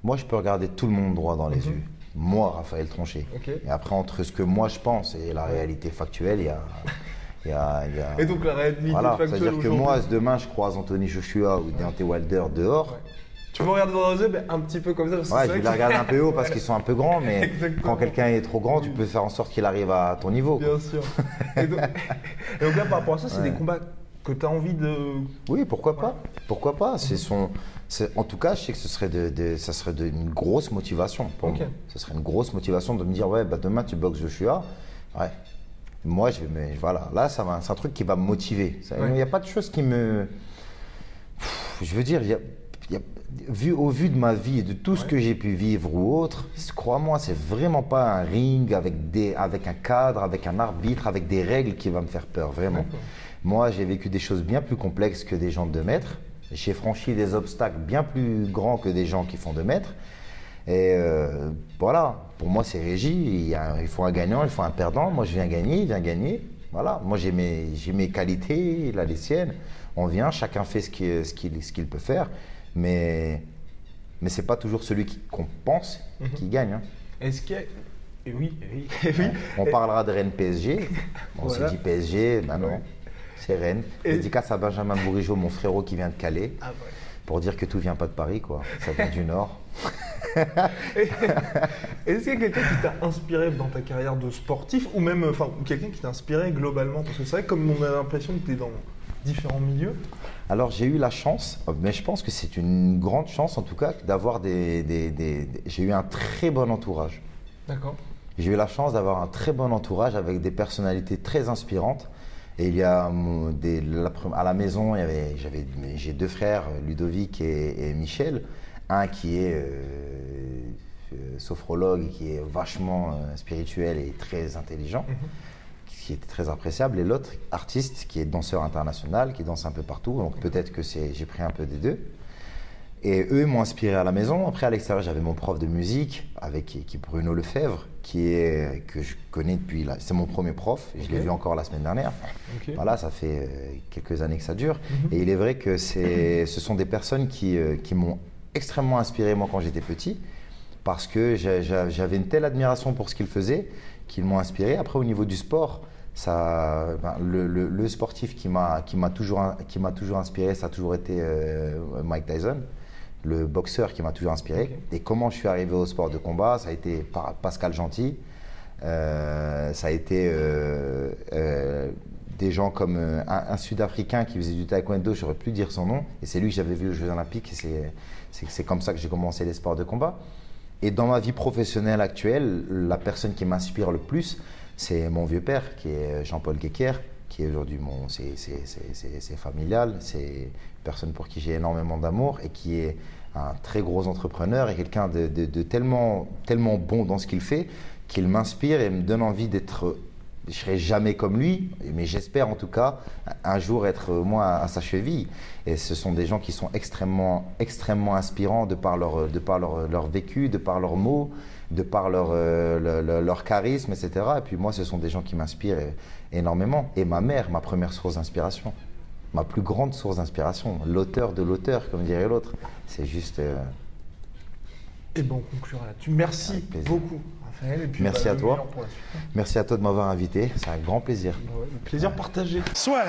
Moi, je peux regarder tout le monde droit dans les Mhm. yeux. Moi, Raphaël Tronchet. Et après, entre ce que moi je pense et la réalité factuelle, il y a. il y a- il y a- Et donc la réalité voilà, factuelle c'est-à-dire que moi, demain, je croise Anthony Joshua ou Deontay Wilder dehors. Ouais. Tu peux regarder dans les yeux mais un petit peu comme ça parce Ouais, je vais les regarder un peu haut parce <laughs> qu'ils sont un peu grands, mais Exactement. quand quelqu'un est trop grand, tu peux faire en sorte qu'il arrive à ton niveau. quoi. Bien sûr. Et donc, <laughs> et donc là par rapport à ça, c'est Ouais. des combats que tu as envie de. Oui, pourquoi pas? Pourquoi pas? C'est son. En tout cas, je sais que ce serait de, de- ça serait de- une grosse motivation pour moi. Ce serait une grosse motivation de me dire ouais, bah demain tu boxes Joshua. Ouais. Moi, je vais. Mais voilà, là, ça va. C'est un truc qui va me motiver. Ça- Il n'y a pas de chose qui me. Pff, Je veux dire, il y a- il y a- vu, au vu de ma vie et de tout ce que j'ai pu vivre ou autre, crois-moi, c'est vraiment pas un ring avec, des, avec un cadre, avec un arbitre, avec des règles qui va me faire peur, vraiment. Moi, j'ai vécu des choses bien plus complexes que des gens de 2 mètres. J'ai franchi des obstacles bien plus grands que des gens qui font 2 mètres. Et euh, voilà, pour moi, c'est régi. Il, y a- il faut un gagnant, il faut un perdant. Moi, je viens gagner, il vient gagner. Voilà, moi, j'ai mes, j'ai mes qualités, il a les siennes. On vient, chacun fait ce qu'il ce qu'il- ce qu'il peut faire. Mais, mais ce n'est pas toujours celui qui- qu'on pense qui gagne. hein. Est-ce qu'il y a oui, oui, oui. <laughs> On parlera de Rennes PSG. <laughs> On Voilà. s'est dit PSG, ben non, Ouais. C'est Rennes. Et- Dédicace à Benjamin Bourigeau, mon frérot qui vient de Calais, Ah, ouais. pour dire que tout vient pas de Paris, quoi. Ça vient du Nord. <laughs> Est-ce qu'il y a quelqu'un qui t'a inspiré dans ta carrière de sportif ou même enfin, quelqu'un qui t'a inspiré globalement? Parce que c'est vrai que comme on a l'impression que tu es dans différents milieux. Alors j'ai eu la chance, mais je pense que c'est une grande chance en tout cas, d'avoir des, des- des- des- J'ai eu un très bon entourage. D'accord. J'ai eu la chance d'avoir un très bon entourage avec des personnalités très inspirantes. Et il y a mon- des- la pre- à la maison, j'ai deux frères, Ludovic et, et Michel. Un qui est euh, euh, sophrologue, qui est vachement euh, spirituel et très intelligent, qui est très appréciable. Et l'autre, artiste, qui est danseur international, qui danse un peu partout. Donc peut-être que j'ai pris un peu des deux. Et eux m'ont inspiré à la maison. Après, à l'extérieur, j'avais mon prof de musique, avec qui, qui est Bruno Lefebvre, qui est, que je connais depuis. là. C'est mon premier prof. et Je l'ai vu encore la semaine dernière. Voilà, ça fait euh, quelques années que ça dure. Et il est vrai que c'est, ce sont des personnes qui, euh, qui m'ont extrêmement inspiré, moi, quand j'étais petit, parce que j'a- j'a- j'avais une telle admiration pour ce qu'ils faisaient qu'ils m'ont inspiré. Après, au niveau du sport, ça, ben, le, le- le sportif qui m'a qui m'a toujours, qui m'a toujours inspiré, ça a toujours été euh, Mike Tyson, le boxeur qui m'a toujours inspiré. Et comment je suis arrivé au sport de combat, ça a été par Pascal Gentil, euh, ça a été euh, euh, des gens comme un, un Sud-Africain qui faisait du taekwondo, j'aurais pu dire son nom, et c'est lui que j'avais vu aux Jeux Olympiques, et c'est- comme ça que j'ai commencé les sports de combat. Et dans ma vie professionnelle actuelle, la personne qui m'inspire le plus, c'est mon vieux père, qui est Jean-Paul Guéquer, qui est aujourd'hui mon. C'est familial, c'est personne pour qui j'ai énormément d'amour et qui est un très gros entrepreneur et quelqu'un de, tellement, tellement bon dans ce qu'il fait qu'il m'inspire et me donne envie d'être. Je serai jamais comme lui, mais j'espère en tout cas un jour être moi à sa cheville. Et ce sont des gens qui sont extrêmement, extrêmement inspirants de par leur, de par leur, leur vécu, de par leurs mots, de par leur, euh, le- le- leur charisme, etc. Et puis moi, ce sont des gens qui m'inspirent énormément. Et ma mère, ma première source d'inspiration, ma plus grande source d'inspiration, l'auteur de l'auteur, comme dirait l'autre. C'est juste. euh, Et bon, on conclura là-dessus. Merci beaucoup, Raphaël. Et puis, Merci bah, à toi. suite. merci à toi de m'avoir invité. C'est un grand plaisir. Ouais, plaisir partagé. Swag.